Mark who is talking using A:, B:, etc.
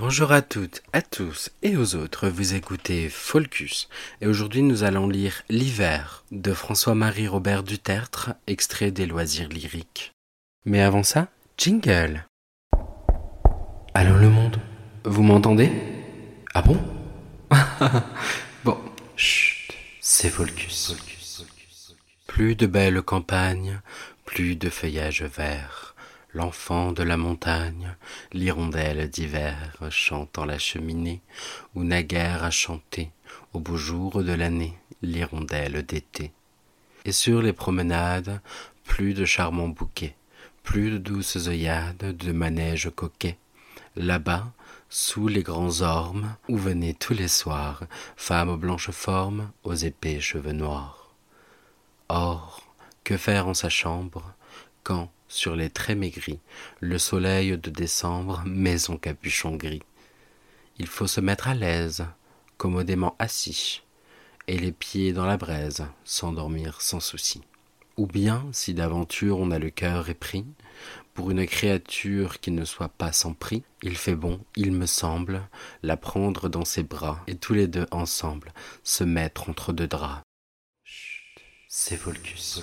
A: Bonjour à toutes, à tous et aux autres, vous écoutez Folcus et aujourd'hui nous allons lire L'hiver de François-Marie Robert Dutertre, extrait des loisirs lyriques. Mais avant ça, jingle. Allô le monde, vous m'entendez? Ah bon? Bon, chut, c'est Folcus. Plus de belles campagnes, plus de feuillages verts l'enfant de la montagne, l'hirondelle d'hiver chantant la cheminée, où naguère a chanté, au beau jour de l'année, l'hirondelle d'été. Et sur les promenades, plus de charmants bouquets, plus de douces œillades, de manèges coquets. Là-bas, sous les grands ormes, où venaient tous les soirs femmes aux blanches formes, aux épais cheveux noirs. Or, que faire en sa chambre, quand, sur les traits maigris, le soleil de décembre met son capuchon gris. Il faut se mettre à l'aise, commodément assis, et les pieds dans la braise, s'endormir sans souci. Ou bien, si d'aventure on a le cœur épris, pour une créature qui ne soit pas sans prix, il fait bon, il me semble, la prendre dans ses bras, et tous les deux ensemble se mettre entre deux draps. C'est Volcus.